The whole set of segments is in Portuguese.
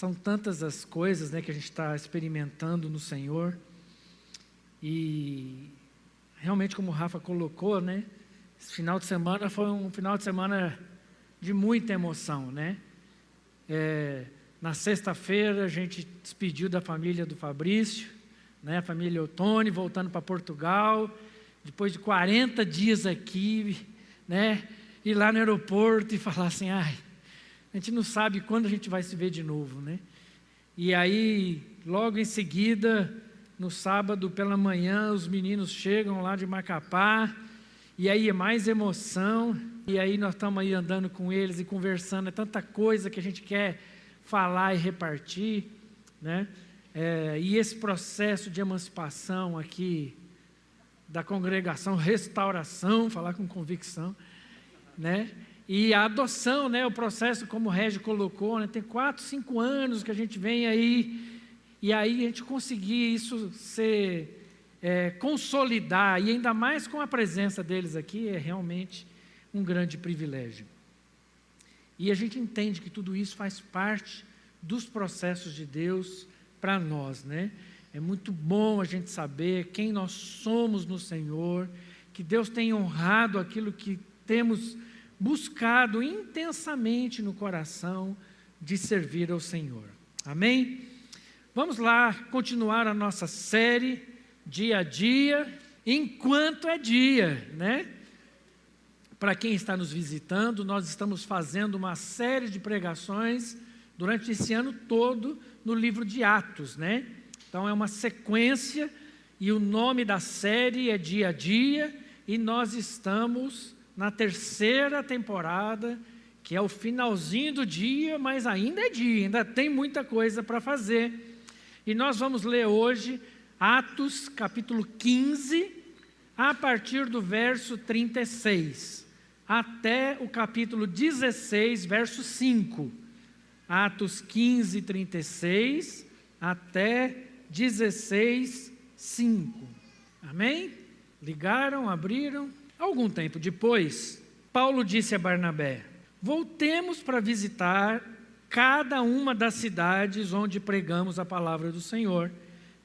são tantas as coisas né, que a gente está experimentando no Senhor. E realmente, como o Rafa colocou, né, esse final de semana foi um final de semana de muita emoção. Né? É, na sexta-feira, a gente despediu da família do Fabrício, né, a família Otone, voltando para Portugal. Depois de 40 dias aqui, né, ir lá no aeroporto e falar assim: ai a gente não sabe quando a gente vai se ver de novo, né? E aí, logo em seguida, no sábado pela manhã, os meninos chegam lá de Macapá, e aí é mais emoção, e aí nós estamos aí andando com eles e conversando, é tanta coisa que a gente quer falar e repartir, né? É, e esse processo de emancipação aqui da congregação, restauração, falar com convicção, né? E a adoção, né, o processo, como o Régio colocou, né, tem quatro, cinco anos que a gente vem aí, e aí a gente conseguir isso ser, é, consolidar, e ainda mais com a presença deles aqui, é realmente um grande privilégio. E a gente entende que tudo isso faz parte dos processos de Deus para nós, né? É muito bom a gente saber quem nós somos no Senhor, que Deus tem honrado aquilo que temos buscado intensamente no coração de servir ao Senhor. Amém? Vamos lá continuar a nossa série dia a dia, enquanto é dia, né? Para quem está nos visitando, nós estamos fazendo uma série de pregações durante esse ano todo no livro de Atos, né? Então é uma sequência e o nome da série é Dia a Dia e nós estamos na terceira temporada, que é o finalzinho do dia, mas ainda é dia, ainda tem muita coisa para fazer. E nós vamos ler hoje Atos, capítulo 15, a partir do verso 36, até o capítulo 16, verso 5. Atos 15, 36, até 16, 5. Amém? Ligaram, abriram? Algum tempo depois, Paulo disse a Barnabé: Voltemos para visitar cada uma das cidades onde pregamos a palavra do Senhor,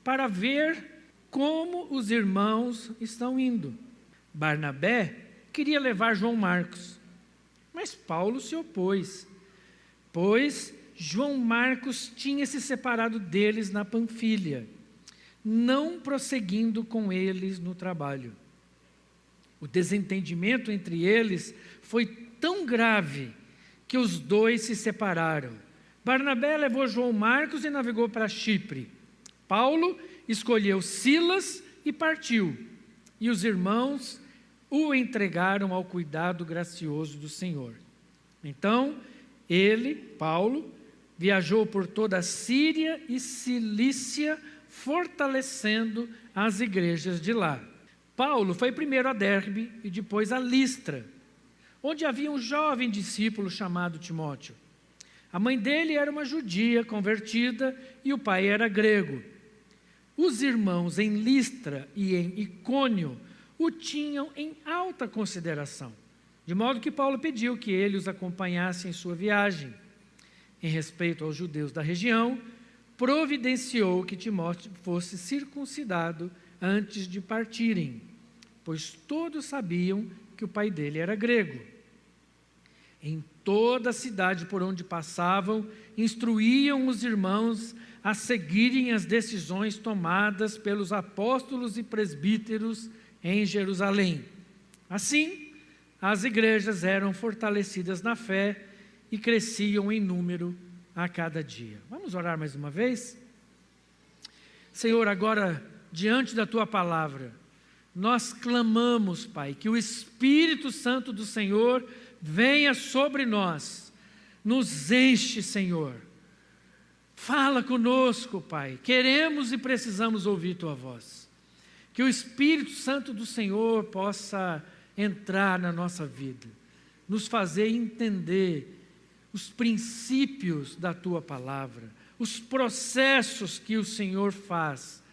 para ver como os irmãos estão indo. Barnabé queria levar João Marcos, mas Paulo se opôs, pois João Marcos tinha se separado deles na Panfilha, não prosseguindo com eles no trabalho. O desentendimento entre eles foi tão grave que os dois se separaram. Barnabé levou João Marcos e navegou para Chipre. Paulo escolheu Silas e partiu. E os irmãos o entregaram ao cuidado gracioso do Senhor. Então, ele, Paulo, viajou por toda a Síria e Cilícia, fortalecendo as igrejas de lá. Paulo foi primeiro a Derbe e depois a Listra, onde havia um jovem discípulo chamado Timóteo. A mãe dele era uma judia convertida e o pai era grego. Os irmãos em Listra e em Icônio o tinham em alta consideração, de modo que Paulo pediu que ele os acompanhasse em sua viagem. Em respeito aos judeus da região, providenciou que Timóteo fosse circuncidado antes de partirem, pois todos sabiam que o pai dele era grego. Em toda a cidade por onde passavam, instruíam os irmãos a seguirem as decisões tomadas pelos apóstolos e presbíteros em Jerusalém. Assim, as igrejas eram fortalecidas na fé e cresciam em número a cada dia. Vamos orar mais uma vez? Senhor, agora diante da tua palavra, nós clamamos, Pai, que o Espírito Santo do Senhor venha sobre nós, nos enche, Senhor. Fala conosco, Pai. Queremos e precisamos ouvir tua voz. Que o Espírito Santo do Senhor possa entrar na nossa vida, nos fazer entender os princípios da tua palavra, os processos que o Senhor faz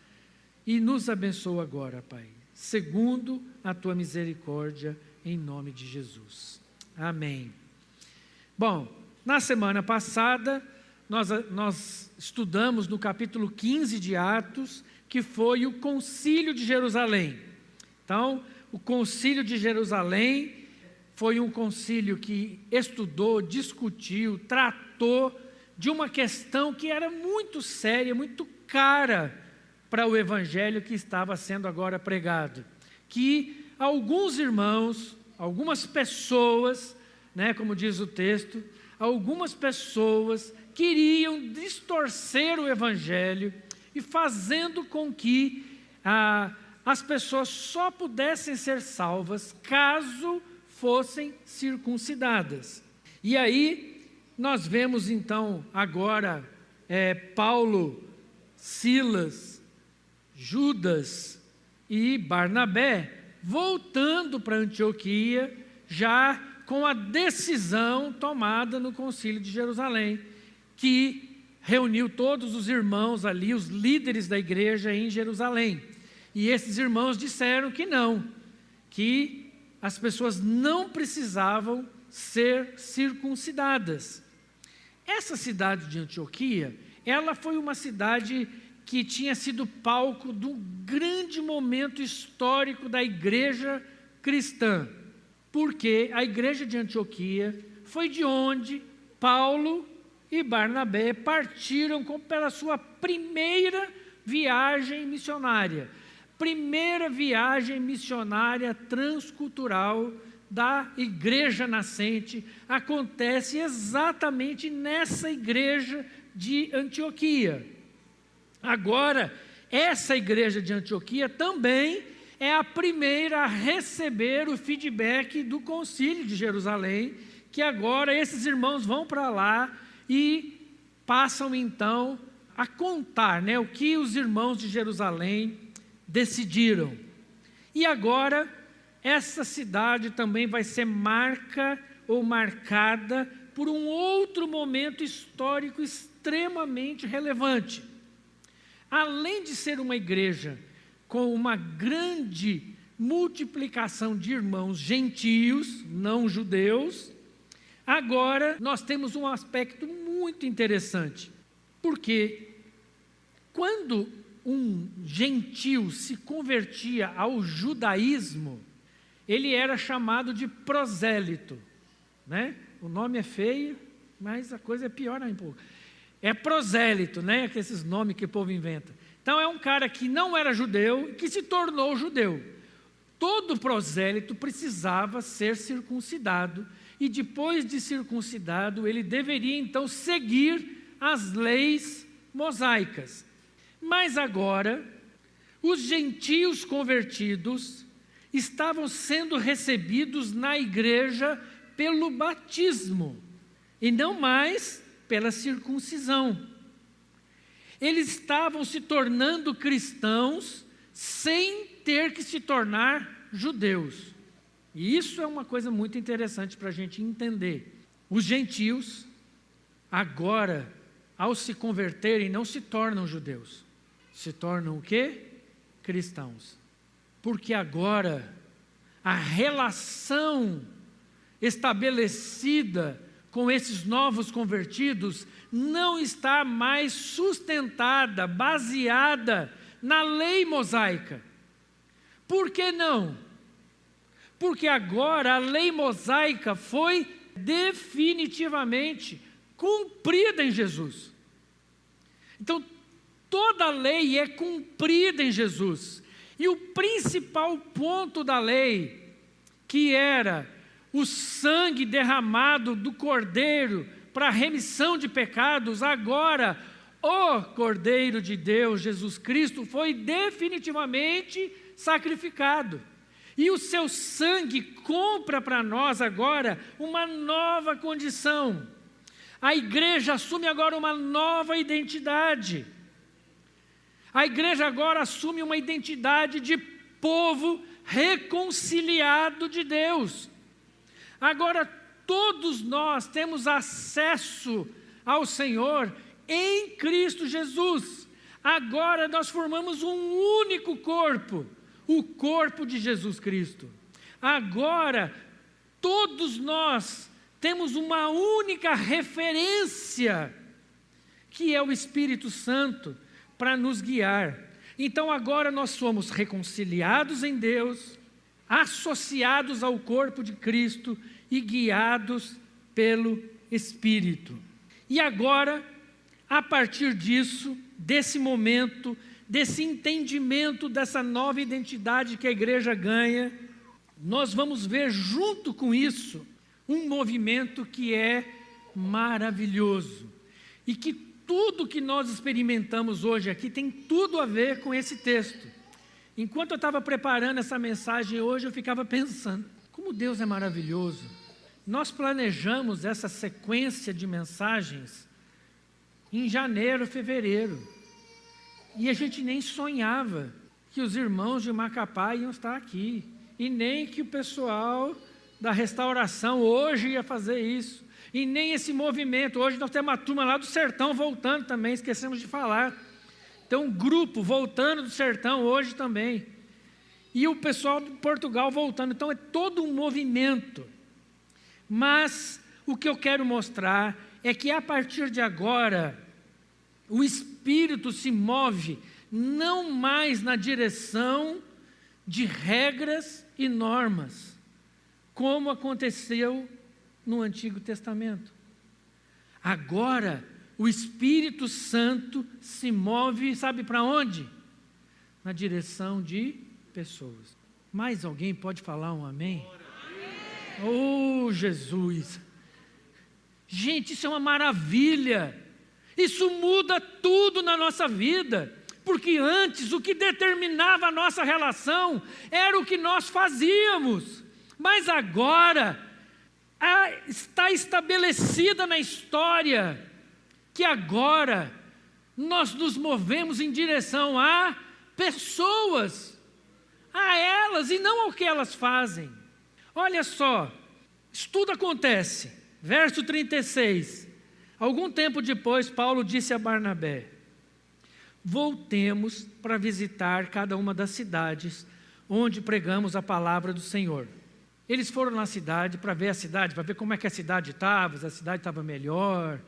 e nos abençoa agora, Pai, segundo a tua misericórdia, em nome de Jesus. Amém. Bom, na semana passada, nós, nós estudamos no capítulo 15 de Atos, que foi o Concílio de Jerusalém. Então, o Concílio de Jerusalém foi um concílio que estudou, discutiu, tratou de uma questão que era muito séria, muito cara para o evangelho que estava sendo agora pregado. Que alguns irmãos, algumas pessoas, né, como diz o texto, algumas pessoas queriam distorcer o evangelho e fazendo com que ah, as pessoas só pudessem ser salvas caso fossem circuncidadas. E aí nós vemos então agora é, Paulo, Silas, Judas e Barnabé voltando para Antioquia, já com a decisão tomada no Concílio de Jerusalém, que reuniu todos os irmãos ali, os líderes da igreja em Jerusalém. E esses irmãos disseram que não, que as pessoas não precisavam ser circuncidadas. Essa cidade de Antioquia, ela foi uma cidade que tinha sido palco de um grande momento histórico da igreja cristã, porque a igreja de Antioquia foi de onde Paulo e Barnabé partiram pela sua primeira viagem missionária. Primeira viagem missionária transcultural da igreja nascente. Acontece exatamente nessa igreja de Antioquia. Agora, essa igreja de Antioquia também é a primeira a receber o feedback do Concílio de Jerusalém, que agora esses irmãos vão para lá e passam então a contar né, o que os irmãos de Jerusalém decidiram. E agora, essa cidade também vai ser marca ou marcada por um outro momento histórico extremamente relevante. Além de ser uma igreja com uma grande multiplicação de irmãos gentios, não judeus, agora nós temos um aspecto muito interessante. Porque quando um gentil se convertia ao judaísmo, ele era chamado de prosélito. Né? O nome é feio, mas a coisa é pior ainda um pouco. É prosélito, né? Esses nomes que o povo inventa. Então é um cara que não era judeu e que se tornou judeu. Todo prosélito precisava ser circuncidado e depois de circuncidado ele deveria então seguir as leis mosaicas. Mas agora, os gentios convertidos estavam sendo recebidos na igreja pelo batismo e não mais pela circuncisão. Eles estavam se tornando cristãos sem ter que se tornar judeus. E isso é uma coisa muito interessante para a gente entender. Os gentios, agora, ao se converterem, não se tornam judeus se tornam o quê? Cristãos. Porque agora a relação estabelecida com esses novos convertidos não está mais sustentada, baseada na lei mosaica. Por que não? Porque agora a lei mosaica foi definitivamente cumprida em Jesus. Então, toda a lei é cumprida em Jesus. E o principal ponto da lei, que era o sangue derramado do Cordeiro para remissão de pecados, agora o Cordeiro de Deus, Jesus Cristo, foi definitivamente sacrificado. E o seu sangue compra para nós agora uma nova condição. A igreja assume agora uma nova identidade. A igreja agora assume uma identidade de povo reconciliado de Deus. Agora todos nós temos acesso ao Senhor em Cristo Jesus. Agora nós formamos um único corpo, o corpo de Jesus Cristo. Agora todos nós temos uma única referência que é o Espírito Santo para nos guiar. Então agora nós somos reconciliados em Deus, associados ao corpo de Cristo e guiados pelo Espírito. E agora, a partir disso, desse momento, desse entendimento dessa nova identidade que a igreja ganha, nós vamos ver junto com isso um movimento que é maravilhoso e que tudo que nós experimentamos hoje aqui tem tudo a ver com esse texto. Enquanto eu estava preparando essa mensagem hoje, eu ficava pensando: como Deus é maravilhoso. Nós planejamos essa sequência de mensagens em janeiro, fevereiro. E a gente nem sonhava que os irmãos de Macapá iam estar aqui. E nem que o pessoal da restauração hoje ia fazer isso. E nem esse movimento. Hoje nós temos uma turma lá do sertão voltando também, esquecemos de falar. Então, um grupo voltando do sertão hoje também. E o pessoal de Portugal voltando. Então, é todo um movimento. Mas o que eu quero mostrar é que a partir de agora, o Espírito se move não mais na direção de regras e normas, como aconteceu no Antigo Testamento. Agora, o Espírito Santo se move, sabe para onde? Na direção de pessoas. Mais alguém pode falar um amém? Oh, Jesus! Gente, isso é uma maravilha. Isso muda tudo na nossa vida. Porque antes o que determinava a nossa relação era o que nós fazíamos. Mas agora a, está estabelecida na história que agora nós nos movemos em direção a pessoas, a elas e não ao que elas fazem. Olha só, isso tudo acontece. Verso 36. Algum tempo depois, Paulo disse a Barnabé: Voltemos para visitar cada uma das cidades onde pregamos a palavra do Senhor. Eles foram na cidade para ver a cidade, para ver como é que a cidade estava, se a cidade estava melhor,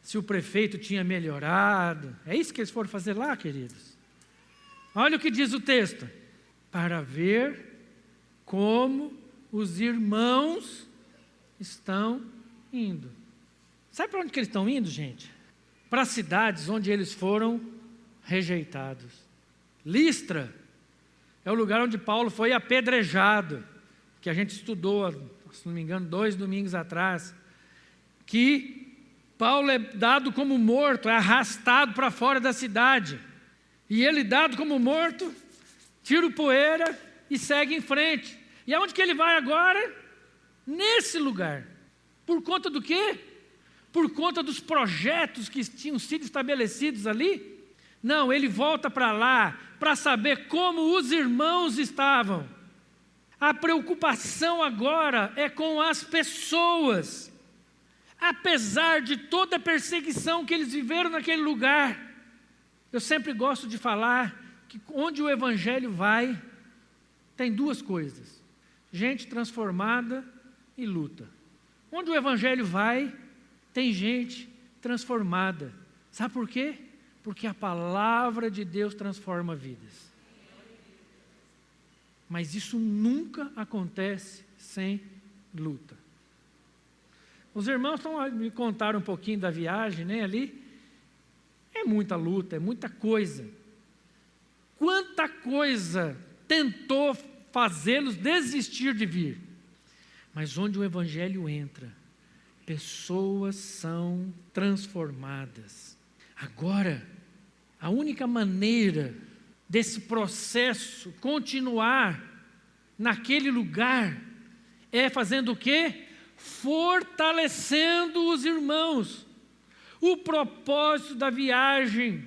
se o prefeito tinha melhorado. É isso que eles foram fazer lá, queridos. Olha o que diz o texto: para ver como os irmãos estão indo. Sabe para onde que eles estão indo, gente? Para cidades onde eles foram rejeitados. Listra é o lugar onde Paulo foi apedrejado, que a gente estudou, se não me engano, dois domingos atrás, que Paulo é dado como morto, é arrastado para fora da cidade. E ele, dado como morto, tira o poeira e segue em frente. E aonde que ele vai agora? Nesse lugar. Por conta do quê? Por conta dos projetos que tinham sido estabelecidos ali? Não, ele volta para lá para saber como os irmãos estavam. A preocupação agora é com as pessoas. Apesar de toda a perseguição que eles viveram naquele lugar, eu sempre gosto de falar que onde o Evangelho vai, tem duas coisas: gente transformada e luta. Onde o Evangelho vai, tem gente transformada. Sabe por quê? Porque a palavra de Deus transforma vidas. Mas isso nunca acontece sem luta. Os irmãos estão me contaram um pouquinho da viagem, né, ali. É muita luta, é muita coisa. Quanta coisa tentou fazê-los desistir de vir. Mas onde o Evangelho entra, pessoas são transformadas. Agora, a única maneira desse processo continuar naquele lugar é fazendo o quê? Fortalecendo os irmãos. O propósito da viagem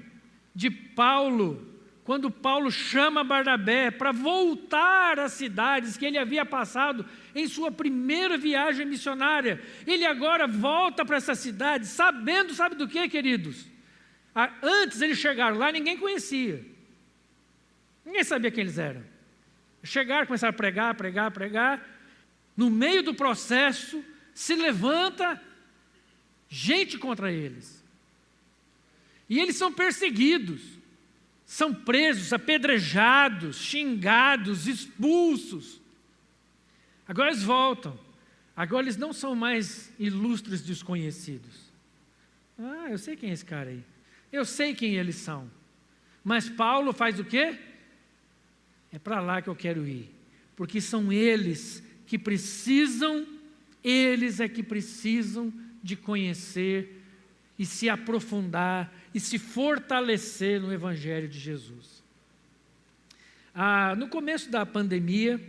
de Paulo quando Paulo chama Barnabé para voltar às cidades que ele havia passado em sua primeira viagem missionária, ele agora volta para essa cidade, sabendo, sabe do que, queridos? Antes eles chegaram lá, ninguém conhecia, ninguém sabia quem eles eram. Chegaram, começaram a pregar, pregar, pregar. No meio do processo, se levanta gente contra eles. E eles são perseguidos, são presos, apedrejados, xingados, expulsos. Agora eles voltam. Agora eles não são mais ilustres desconhecidos. Ah, eu sei quem é esse cara aí. Eu sei quem eles são. Mas Paulo faz o quê? É para lá que eu quero ir. Porque são eles que precisam, eles é que precisam de conhecer e se aprofundar e se fortalecer no Evangelho de Jesus. Ah, no começo da pandemia,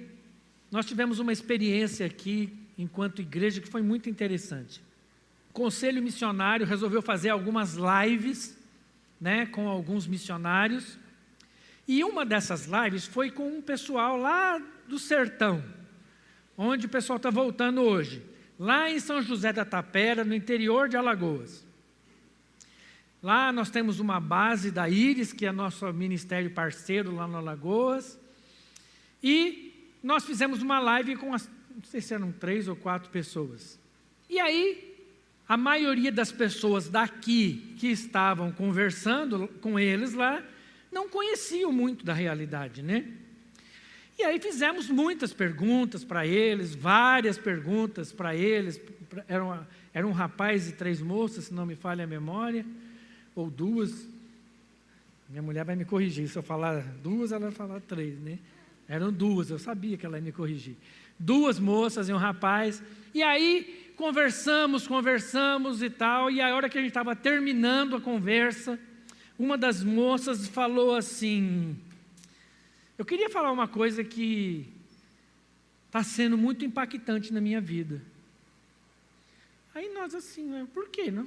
nós tivemos uma experiência aqui, enquanto igreja, que foi muito interessante. O Conselho Missionário resolveu fazer algumas lives né, com alguns missionários, e uma dessas lives foi com um pessoal lá do sertão, onde o pessoal está voltando hoje, lá em São José da Tapera, no interior de Alagoas. Lá nós temos uma base da Íris, que é nosso ministério parceiro lá no Alagoas. E nós fizemos uma live com, as, não sei se eram três ou quatro pessoas. E aí, a maioria das pessoas daqui que estavam conversando com eles lá, não conheciam muito da realidade, né? E aí fizemos muitas perguntas para eles, várias perguntas para eles. Era, uma, era um rapaz e três moças, se não me falha a memória ou duas. Minha mulher vai me corrigir. Se eu falar duas, ela vai falar três, né? Eram duas, eu sabia que ela ia me corrigir. Duas moças e um rapaz. E aí conversamos, conversamos e tal. E a hora que a gente estava terminando a conversa, uma das moças falou assim: Eu queria falar uma coisa que está sendo muito impactante na minha vida. Aí nós assim, né, por quê? Não,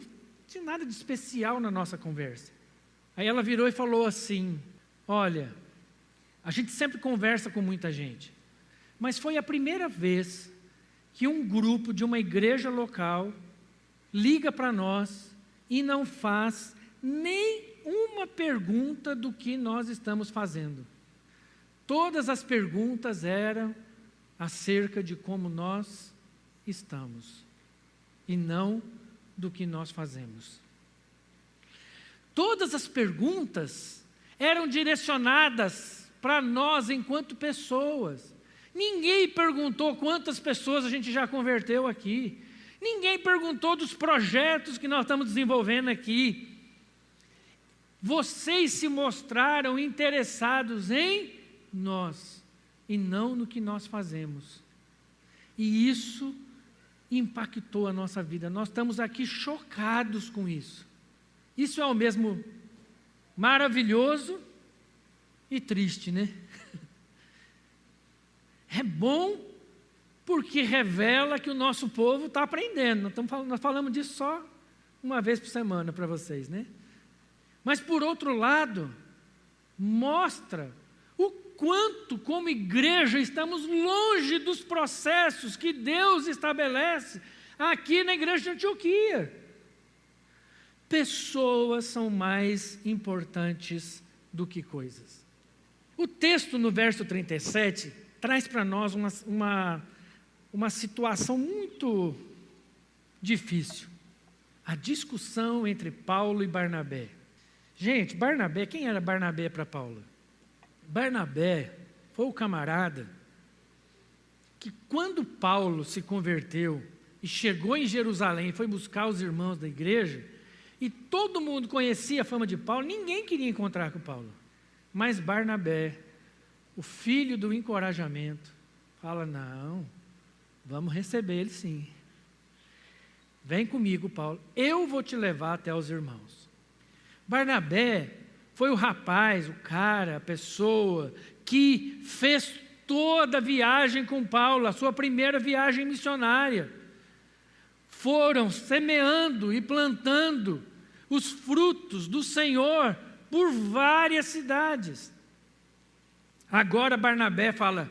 tinha nada de especial na nossa conversa. Aí ela virou e falou assim: Olha, a gente sempre conversa com muita gente, mas foi a primeira vez que um grupo de uma igreja local liga para nós e não faz nem uma pergunta do que nós estamos fazendo. Todas as perguntas eram acerca de como nós estamos e não do que nós fazemos. Todas as perguntas eram direcionadas para nós enquanto pessoas. Ninguém perguntou quantas pessoas a gente já converteu aqui. Ninguém perguntou dos projetos que nós estamos desenvolvendo aqui. Vocês se mostraram interessados em nós e não no que nós fazemos. E isso impactou a nossa vida. Nós estamos aqui chocados com isso. Isso é o mesmo maravilhoso e triste, né? É bom porque revela que o nosso povo está aprendendo. Nós falamos disso só uma vez por semana para vocês, né? Mas por outro lado, mostra quanto, como igreja, estamos longe dos processos que Deus estabelece aqui na igreja de Antioquia. Pessoas são mais importantes do que coisas. O texto no verso 37 traz para nós uma, uma, uma situação muito difícil. A discussão entre Paulo e Barnabé. Gente, Barnabé, quem era Barnabé para Paulo? Barnabé foi o camarada que, quando Paulo se converteu e chegou em Jerusalém, foi buscar os irmãos da igreja, e todo mundo conhecia a fama de Paulo, ninguém queria encontrar com Paulo. Mas Barnabé, o filho do encorajamento, fala: Não, vamos receber ele sim. Vem comigo, Paulo, eu vou te levar até os irmãos. Barnabé foi o rapaz, o cara, a pessoa que fez toda a viagem com Paulo, a sua primeira viagem missionária. Foram semeando e plantando os frutos do Senhor por várias cidades. Agora Barnabé fala: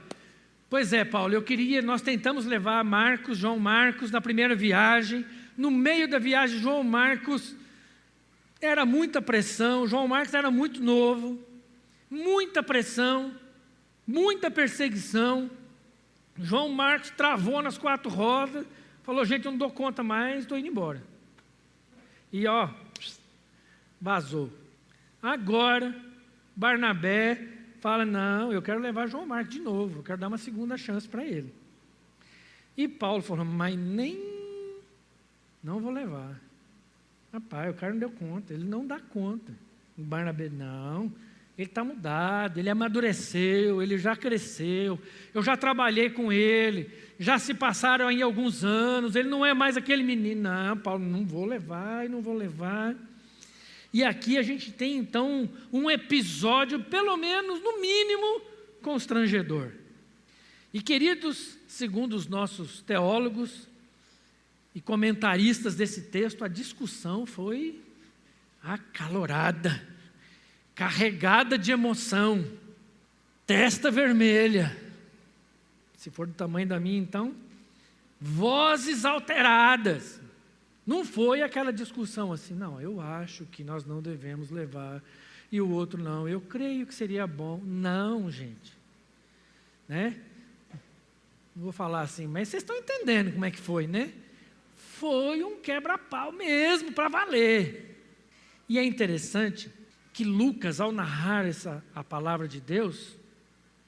Pois é, Paulo, eu queria, nós tentamos levar Marcos, João Marcos, na primeira viagem. No meio da viagem, João Marcos era muita pressão, João Marcos era muito novo, muita pressão, muita perseguição. João Marcos travou nas quatro rodas, falou: gente, eu não dou conta mais, estou indo embora. E ó, vazou. Agora, Barnabé fala: Não, eu quero levar João Marcos de novo, eu quero dar uma segunda chance para ele. E Paulo falou: Mas nem. Não vou levar. Rapaz, o cara não deu conta, ele não dá conta. O Barnabé, não, ele está mudado, ele amadureceu, ele já cresceu, eu já trabalhei com ele, já se passaram aí alguns anos, ele não é mais aquele menino. Não, Paulo, não vou levar não vou levar. E aqui a gente tem então um episódio, pelo menos, no mínimo, constrangedor. E queridos, segundo os nossos teólogos e comentaristas desse texto, a discussão foi acalorada, carregada de emoção, testa vermelha. Se for do tamanho da minha, então, vozes alteradas. Não foi aquela discussão assim, não, eu acho que nós não devemos levar, e o outro não, eu creio que seria bom. Não, gente. Né? Vou falar assim, mas vocês estão entendendo como é que foi, né? Foi um quebra-pau mesmo, para valer. E é interessante que Lucas, ao narrar essa, a palavra de Deus,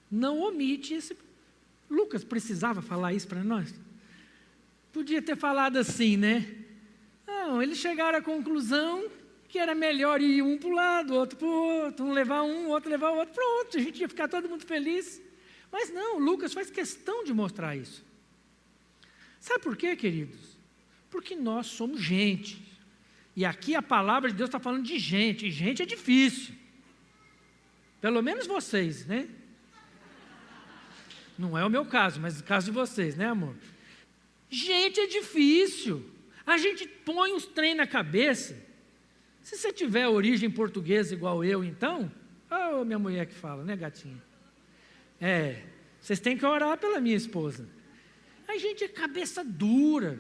não omite esse. Lucas precisava falar isso para nós? Podia ter falado assim, né? Não, eles chegaram à conclusão que era melhor ir um para o lado, outro para o outro, um levar um, outro levar o outro, pronto, a gente ia ficar todo mundo feliz. Mas não, Lucas faz questão de mostrar isso. Sabe por quê, queridos? Porque nós somos gente. E aqui a palavra de Deus está falando de gente, e gente é difícil. Pelo menos vocês, né? Não é o meu caso, mas o caso de vocês, né, amor? Gente é difícil. A gente põe uns trem na cabeça. Se você tiver origem portuguesa igual eu, então, oh, minha mulher que fala, né, gatinha? É, vocês têm que orar pela minha esposa. A gente é cabeça dura.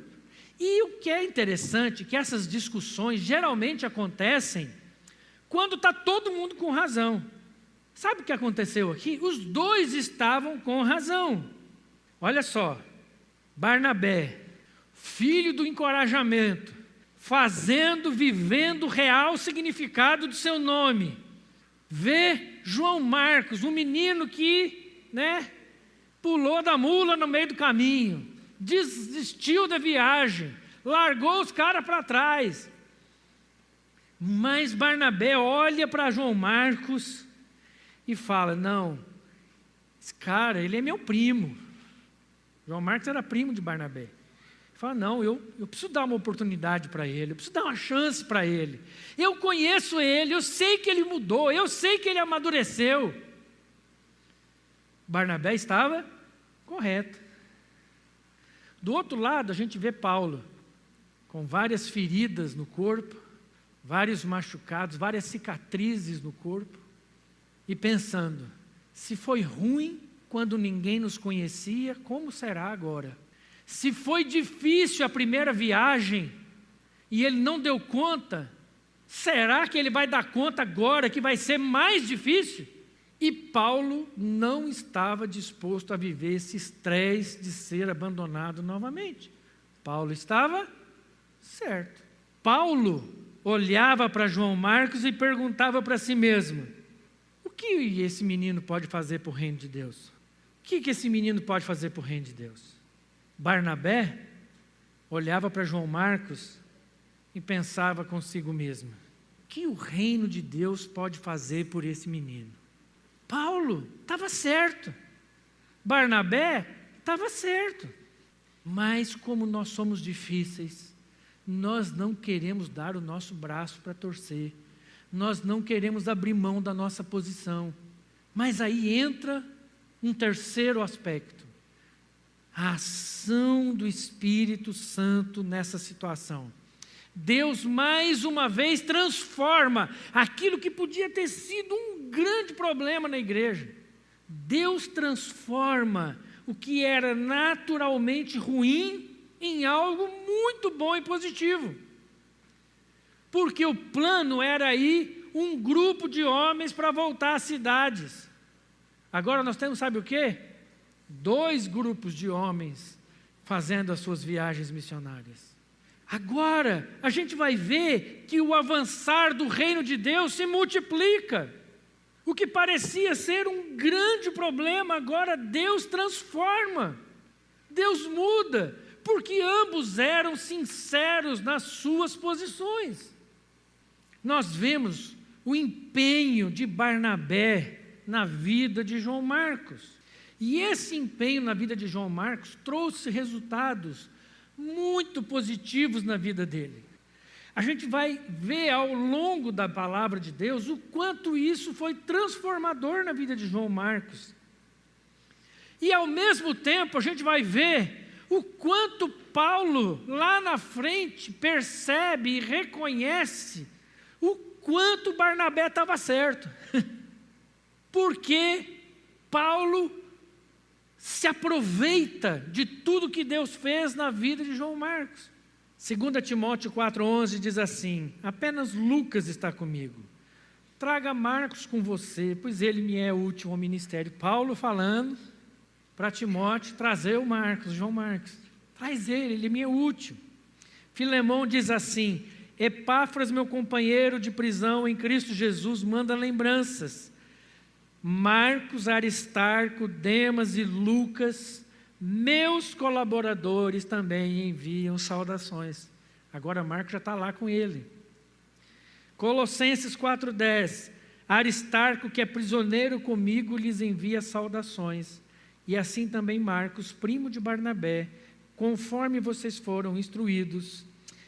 E o que é interessante, que essas discussões geralmente acontecem quando está todo mundo com razão. Sabe o que aconteceu aqui? Os dois estavam com razão. Olha só, Barnabé filho do encorajamento, fazendo, vivendo o real significado do seu nome. Vê João Marcos, um menino que, né, pulou da mula no meio do caminho, desistiu da viagem, largou os caras para trás. Mas Barnabé olha para João Marcos e fala: Não, esse cara, ele é meu primo. João Marcos era primo de Barnabé. Fala, não, eu, eu preciso dar uma oportunidade para ele, eu preciso dar uma chance para ele. Eu conheço ele, eu sei que ele mudou, eu sei que ele amadureceu. Barnabé estava correto. Do outro lado, a gente vê Paulo, com várias feridas no corpo, vários machucados, várias cicatrizes no corpo, e pensando: se foi ruim quando ninguém nos conhecia, como será agora? Se foi difícil a primeira viagem e ele não deu conta, será que ele vai dar conta agora que vai ser mais difícil? E Paulo não estava disposto a viver esse estresse de ser abandonado novamente. Paulo estava certo. Paulo olhava para João Marcos e perguntava para si mesmo: o que esse menino pode fazer para o reino de Deus? O que, que esse menino pode fazer para o reino de Deus? Barnabé olhava para João Marcos e pensava consigo mesmo: o que o reino de Deus pode fazer por esse menino? Paulo estava certo, Barnabé estava certo, mas como nós somos difíceis, nós não queremos dar o nosso braço para torcer, nós não queremos abrir mão da nossa posição. Mas aí entra um terceiro aspecto a ação do Espírito Santo nessa situação. Deus mais uma vez transforma aquilo que podia ter sido um grande problema na igreja. Deus transforma o que era naturalmente ruim em algo muito bom e positivo. Porque o plano era ir um grupo de homens para voltar às cidades. Agora nós temos, sabe o que? dois grupos de homens fazendo as suas viagens missionárias. Agora, a gente vai ver que o avançar do reino de Deus se multiplica. O que parecia ser um grande problema, agora Deus transforma, Deus muda, porque ambos eram sinceros nas suas posições. Nós vemos o empenho de Barnabé na vida de João Marcos. E esse empenho na vida de João Marcos trouxe resultados muito positivos na vida dele. A gente vai ver ao longo da palavra de Deus o quanto isso foi transformador na vida de João Marcos. E ao mesmo tempo a gente vai ver o quanto Paulo, lá na frente, percebe e reconhece o quanto Barnabé estava certo. Porque Paulo se aproveita de tudo que Deus fez na vida de João Marcos. 2 Timóteo 4,11 diz assim: Apenas Lucas está comigo. Traga Marcos com você, pois ele me é útil ao ministério. Paulo falando para Timóteo trazer o Marcos, João Marcos. Traz ele, ele me é útil. Filemão diz assim: Epáfras, meu companheiro de prisão em Cristo Jesus, manda lembranças. Marcos, Aristarco, Demas e Lucas meus colaboradores também enviam saudações. Agora Marcos já está lá com ele. Colossenses 4,10. Aristarco, que é prisioneiro comigo, lhes envia saudações. E assim também Marcos, primo de Barnabé, conforme vocês foram instruídos.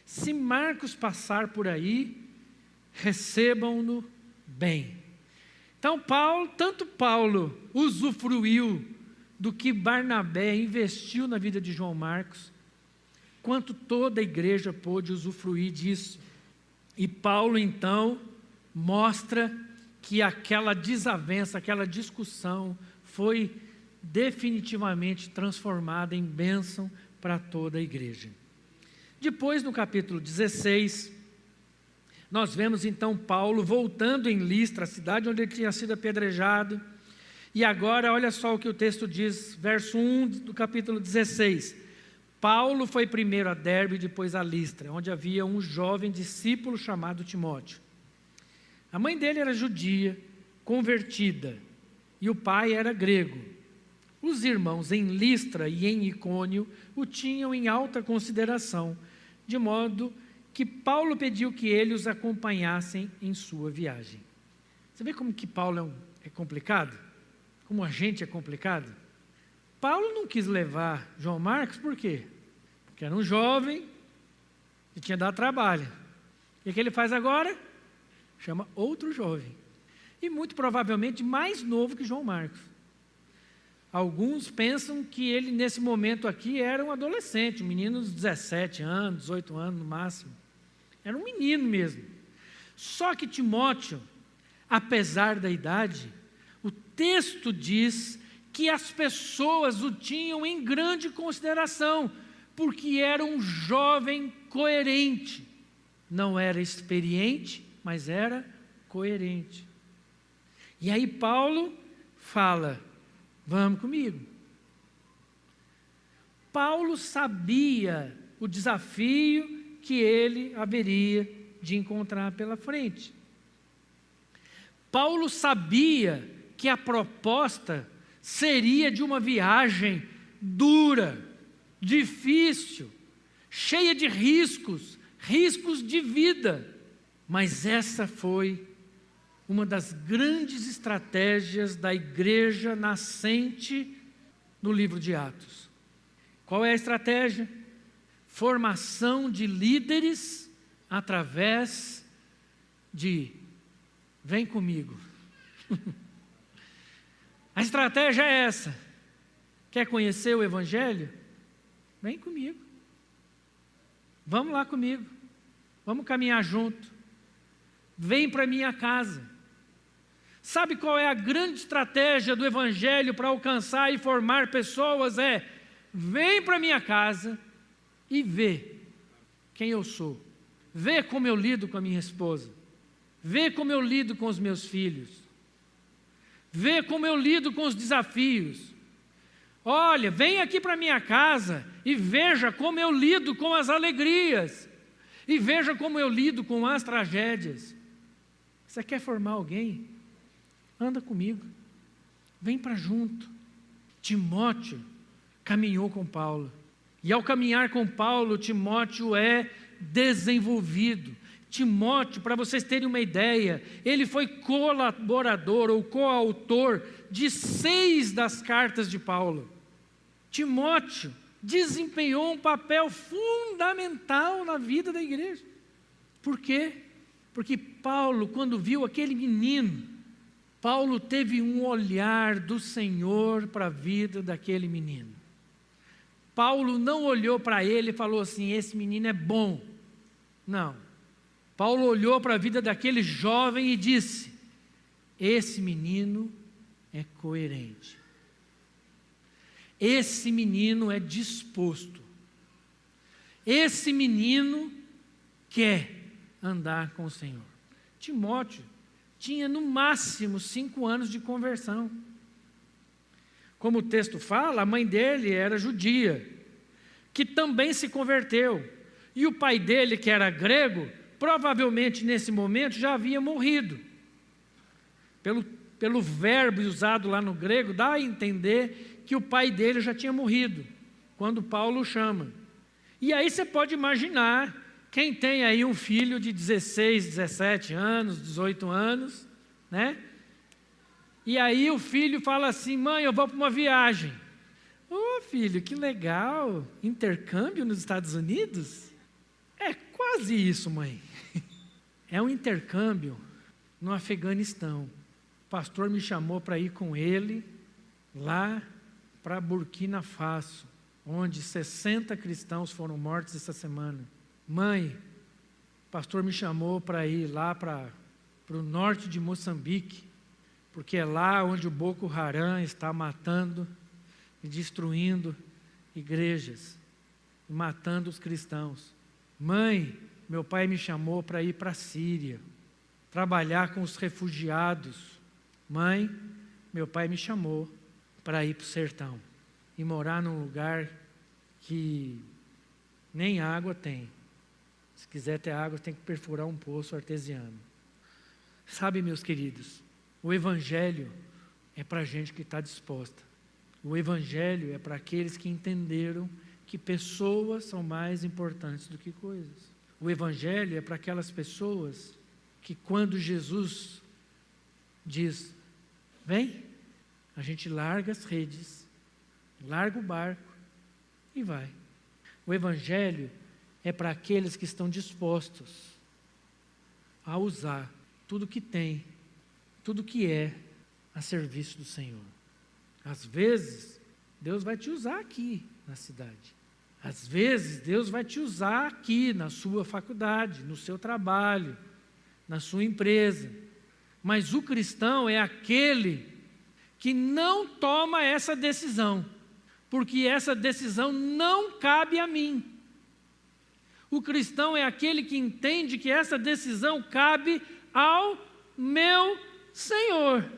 Se Marcos passar por aí, recebam-no bem. Então, Paulo, tanto Paulo usufruiu do que Barnabé investiu na vida de João Marcos, quanto toda a igreja pôde usufruir disso. E Paulo, então, mostra que aquela desavença, aquela discussão foi definitivamente transformada em bênção para toda a igreja. Depois, no capítulo 16, nós vemos então Paulo voltando em Listra, a cidade onde ele tinha sido apedrejado e agora, olha só o que o texto diz, verso 1 do capítulo 16. Paulo foi primeiro a Derbe depois a Listra, onde havia um jovem discípulo chamado Timóteo. A mãe dele era judia, convertida, e o pai era grego. Os irmãos em Listra e em Icônio o tinham em alta consideração, de modo que Paulo pediu que ele os acompanhassem em sua viagem. Você vê como que Paulo é, um, é complicado? Como a gente é complicado. Paulo não quis levar João Marcos, por quê? Porque era um jovem e tinha dado trabalho. E o que ele faz agora? Chama outro jovem. E muito provavelmente mais novo que João Marcos. Alguns pensam que ele, nesse momento aqui, era um adolescente, um menino de 17 anos, 18 anos no máximo. Era um menino mesmo. Só que Timóteo, apesar da idade, texto diz que as pessoas o tinham em grande consideração, porque era um jovem coerente. Não era experiente, mas era coerente. E aí Paulo fala: Vamos comigo. Paulo sabia o desafio que ele haveria de encontrar pela frente. Paulo sabia que a proposta seria de uma viagem dura, difícil, cheia de riscos, riscos de vida. Mas essa foi uma das grandes estratégias da igreja nascente no livro de Atos. Qual é a estratégia? Formação de líderes através de vem comigo. A estratégia é essa. Quer conhecer o Evangelho? Vem comigo. Vamos lá comigo. Vamos caminhar junto. Vem para minha casa. Sabe qual é a grande estratégia do Evangelho para alcançar e formar pessoas? É: vem para minha casa e vê quem eu sou. Vê como eu lido com a minha esposa. Vê como eu lido com os meus filhos Vê como eu lido com os desafios. Olha, vem aqui para minha casa e veja como eu lido com as alegrias. E veja como eu lido com as tragédias. Você quer formar alguém? Anda comigo. Vem para junto. Timóteo caminhou com Paulo. E ao caminhar com Paulo, Timóteo é desenvolvido. Timóteo, para vocês terem uma ideia, ele foi colaborador ou coautor de seis das cartas de Paulo. Timóteo desempenhou um papel fundamental na vida da igreja. Por quê? Porque Paulo, quando viu aquele menino, Paulo teve um olhar do Senhor para a vida daquele menino. Paulo não olhou para ele e falou assim: esse menino é bom. Não. Paulo olhou para a vida daquele jovem e disse: esse menino é coerente. Esse menino é disposto. Esse menino quer andar com o Senhor. Timóteo tinha no máximo cinco anos de conversão. Como o texto fala, a mãe dele era judia, que também se converteu. E o pai dele, que era grego, provavelmente nesse momento já havia morrido. Pelo, pelo verbo usado lá no grego, dá a entender que o pai dele já tinha morrido, quando Paulo chama. E aí você pode imaginar quem tem aí um filho de 16, 17 anos, 18 anos, né? E aí o filho fala assim: mãe, eu vou para uma viagem. Ô oh, filho, que legal! Intercâmbio nos Estados Unidos? É quase isso, mãe. É um intercâmbio no Afeganistão. O pastor me chamou para ir com ele lá para Burkina Faso, onde 60 cristãos foram mortos essa semana. Mãe, o pastor me chamou para ir lá para o norte de Moçambique, porque é lá onde o Boko Haram está matando e destruindo igrejas, matando os cristãos. Mãe, meu pai me chamou para ir para a Síria, trabalhar com os refugiados. Mãe, meu pai me chamou para ir para o sertão e morar num lugar que nem água tem. Se quiser ter água, tem que perfurar um poço artesiano. Sabe, meus queridos, o Evangelho é para gente que está disposta. O Evangelho é para aqueles que entenderam que pessoas são mais importantes do que coisas. O Evangelho é para aquelas pessoas que, quando Jesus diz, vem, a gente larga as redes, larga o barco e vai. O Evangelho é para aqueles que estão dispostos a usar tudo que tem, tudo que é a serviço do Senhor. Às vezes, Deus vai te usar aqui na cidade. Às vezes, Deus vai te usar aqui na sua faculdade, no seu trabalho, na sua empresa. Mas o cristão é aquele que não toma essa decisão, porque essa decisão não cabe a mim. O cristão é aquele que entende que essa decisão cabe ao meu Senhor.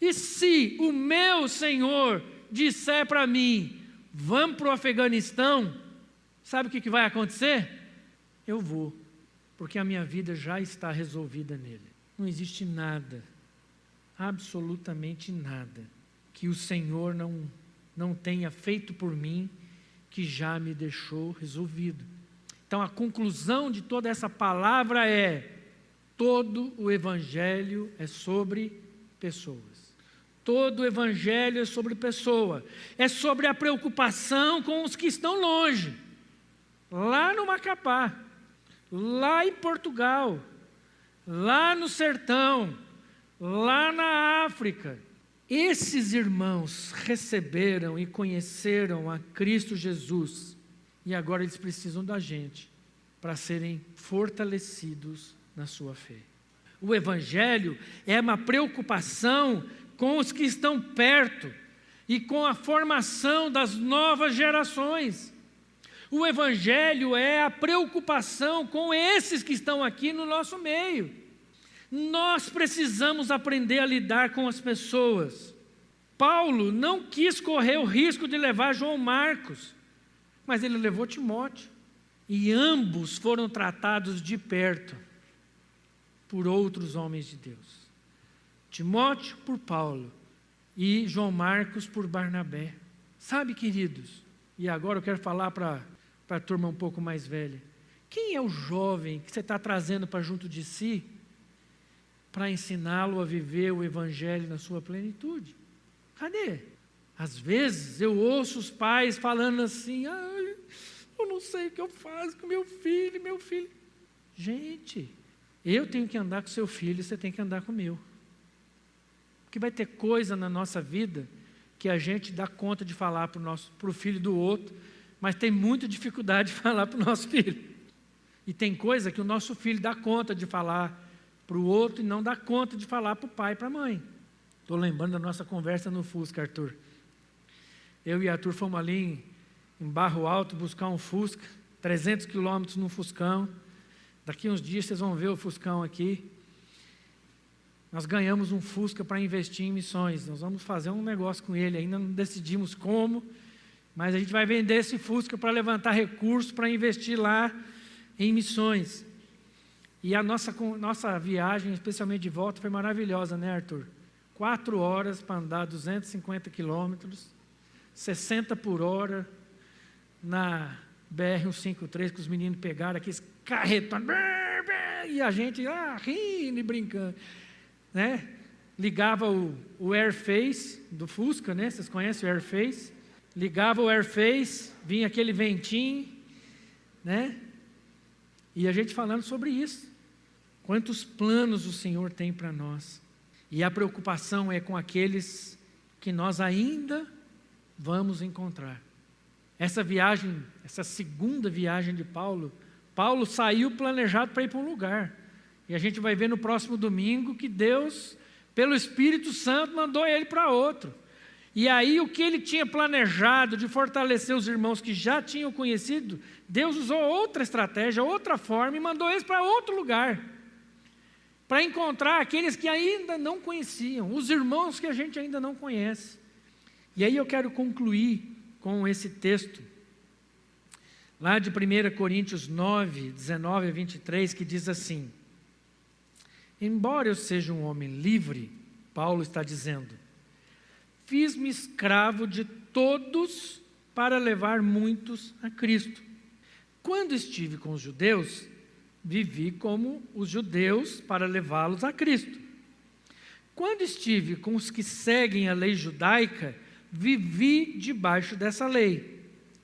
E se o meu Senhor disser para mim, vamos para o Afeganistão, sabe o que, que vai acontecer? Eu vou, porque a minha vida já está resolvida nele. Não existe nada, absolutamente nada, que o Senhor não, não tenha feito por mim que já me deixou resolvido. Então a conclusão de toda essa palavra é: todo o Evangelho é sobre pessoas. Todo Evangelho é sobre pessoa. É sobre a preocupação com os que estão longe. Lá no Macapá, lá em Portugal, lá no sertão, lá na África. Esses irmãos receberam e conheceram a Cristo Jesus e agora eles precisam da gente para serem fortalecidos na sua fé. O Evangelho é uma preocupação com os que estão perto e com a formação das novas gerações. O Evangelho é a preocupação com esses que estão aqui no nosso meio. Nós precisamos aprender a lidar com as pessoas. Paulo não quis correr o risco de levar João Marcos mas ele levou Timóteo. e ambos foram tratados de perto por outros homens de Deus. Timóteo por Paulo e João Marcos por Barnabé. Sabe, queridos, e agora eu quero falar para a turma um pouco mais velha. Quem é o jovem que você está trazendo para junto de si para ensiná-lo a viver o Evangelho na sua plenitude? Cadê? Às vezes eu ouço os pais falando assim: ah, eu não sei o que eu faço com meu filho, meu filho. Gente, eu tenho que andar com seu filho, você tem que andar com o meu. Porque vai ter coisa na nossa vida que a gente dá conta de falar para o filho do outro, mas tem muita dificuldade de falar para o nosso filho. E tem coisa que o nosso filho dá conta de falar para o outro e não dá conta de falar para o pai e para a mãe. Estou lembrando da nossa conversa no Fusca, Arthur. Eu e Arthur fomos ali em, em Barro Alto buscar um Fusca, 300 quilômetros no Fuscão. Daqui uns dias vocês vão ver o Fuscão aqui. Nós ganhamos um Fusca para investir em missões. Nós vamos fazer um negócio com ele, ainda não decidimos como, mas a gente vai vender esse Fusca para levantar recursos para investir lá em missões. E a nossa, nossa viagem, especialmente de volta, foi maravilhosa, né, Arthur? Quatro horas para andar 250 quilômetros, 60 por hora, na BR-153, que os meninos pegaram aqueles carretões, e a gente ah, rindo e brincando né? Ligava o, o Airface do Fusca, né? Vocês conhecem o Airface? Ligava o Airface, vinha aquele ventinho, né? E a gente falando sobre isso. Quantos planos o Senhor tem para nós. E a preocupação é com aqueles que nós ainda vamos encontrar. Essa viagem, essa segunda viagem de Paulo, Paulo saiu planejado para ir para um lugar. E a gente vai ver no próximo domingo que Deus, pelo Espírito Santo, mandou ele para outro. E aí, o que ele tinha planejado de fortalecer os irmãos que já tinham conhecido, Deus usou outra estratégia, outra forma e mandou eles para outro lugar para encontrar aqueles que ainda não conheciam, os irmãos que a gente ainda não conhece. E aí eu quero concluir com esse texto, lá de 1 Coríntios 9, 19 a 23, que diz assim: Embora eu seja um homem livre, Paulo está dizendo, fiz-me escravo de todos para levar muitos a Cristo. Quando estive com os judeus, vivi como os judeus para levá-los a Cristo. Quando estive com os que seguem a lei judaica, vivi debaixo dessa lei.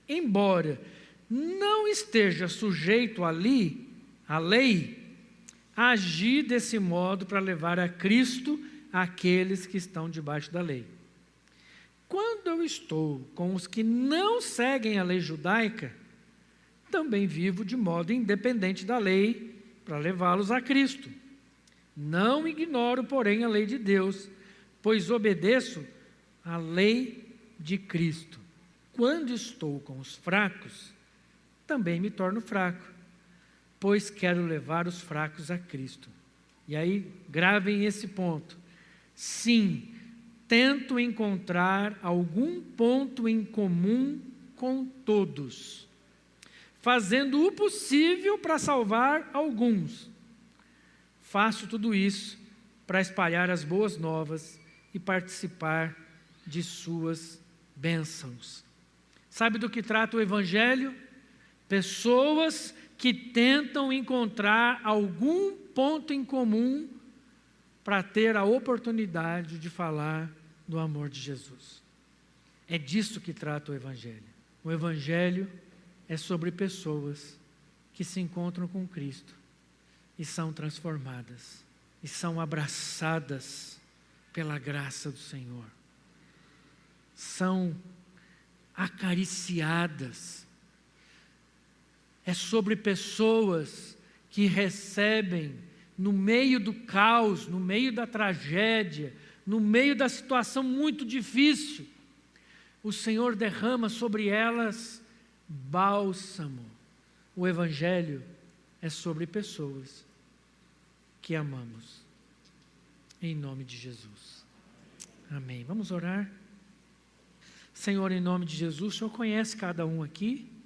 Embora não esteja sujeito ali à lei, agir desse modo para levar a Cristo aqueles que estão debaixo da lei. Quando eu estou com os que não seguem a lei judaica, também vivo de modo independente da lei para levá-los a Cristo. Não ignoro, porém, a lei de Deus, pois obedeço à lei de Cristo. Quando estou com os fracos, também me torno fraco pois quero levar os fracos a Cristo. E aí, gravem esse ponto. Sim, tento encontrar algum ponto em comum com todos, fazendo o possível para salvar alguns. Faço tudo isso para espalhar as boas novas e participar de suas bênçãos. Sabe do que trata o Evangelho? Pessoas que tentam encontrar algum ponto em comum para ter a oportunidade de falar do amor de Jesus. É disso que trata o Evangelho. O Evangelho é sobre pessoas que se encontram com Cristo e são transformadas, e são abraçadas pela graça do Senhor, são acariciadas é sobre pessoas que recebem, no meio do caos, no meio da tragédia, no meio da situação muito difícil, o Senhor derrama sobre elas bálsamo. O Evangelho é sobre pessoas que amamos. Em nome de Jesus. Amém. Vamos orar? Senhor, em nome de Jesus, o Senhor conhece cada um aqui.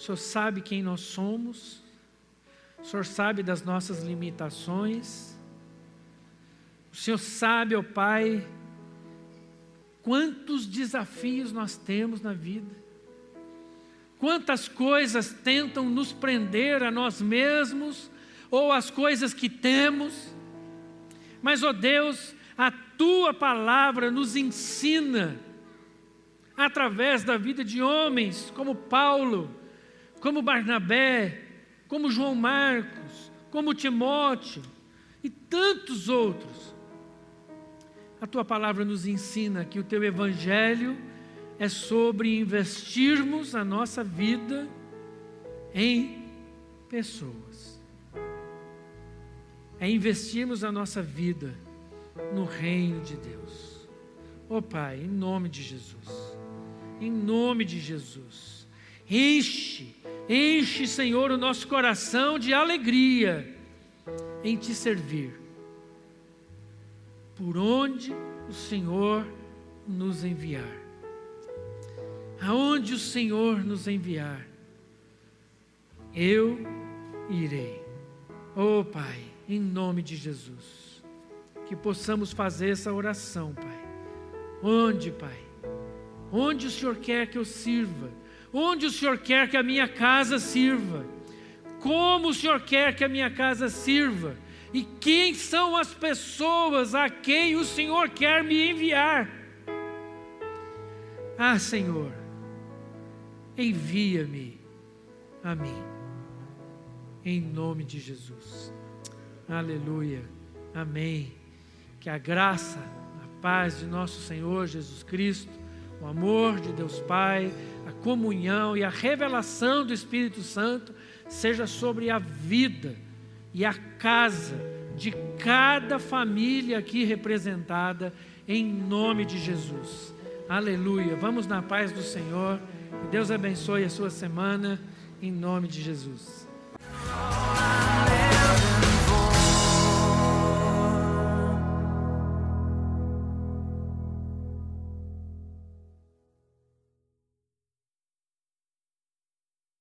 O Senhor sabe quem nós somos, o Senhor sabe das nossas limitações, o Senhor sabe, ó Pai, quantos desafios nós temos na vida, quantas coisas tentam nos prender a nós mesmos ou as coisas que temos, mas, ó Deus, a tua palavra nos ensina, através da vida de homens como Paulo, como Barnabé, como João Marcos, como Timóteo e tantos outros. A tua palavra nos ensina que o teu evangelho é sobre investirmos a nossa vida em pessoas. É investirmos a nossa vida no reino de Deus. Oh Pai, em nome de Jesus. Em nome de Jesus. Enche Enche, Senhor, o nosso coração de alegria em te servir. Por onde o Senhor nos enviar. Aonde o Senhor nos enviar, eu irei. Oh Pai, em nome de Jesus, que possamos fazer essa oração, Pai. Onde, Pai? Onde o Senhor quer que eu sirva? Onde o Senhor quer que a minha casa sirva? Como o Senhor quer que a minha casa sirva? E quem são as pessoas a quem o Senhor quer me enviar? Ah, Senhor, envia-me a mim, em nome de Jesus. Aleluia, amém. Que a graça, a paz de nosso Senhor Jesus Cristo, o amor de Deus Pai, a comunhão e a revelação do Espírito Santo seja sobre a vida e a casa de cada família aqui representada, em nome de Jesus. Aleluia. Vamos na paz do Senhor. Que Deus abençoe a sua semana, em nome de Jesus.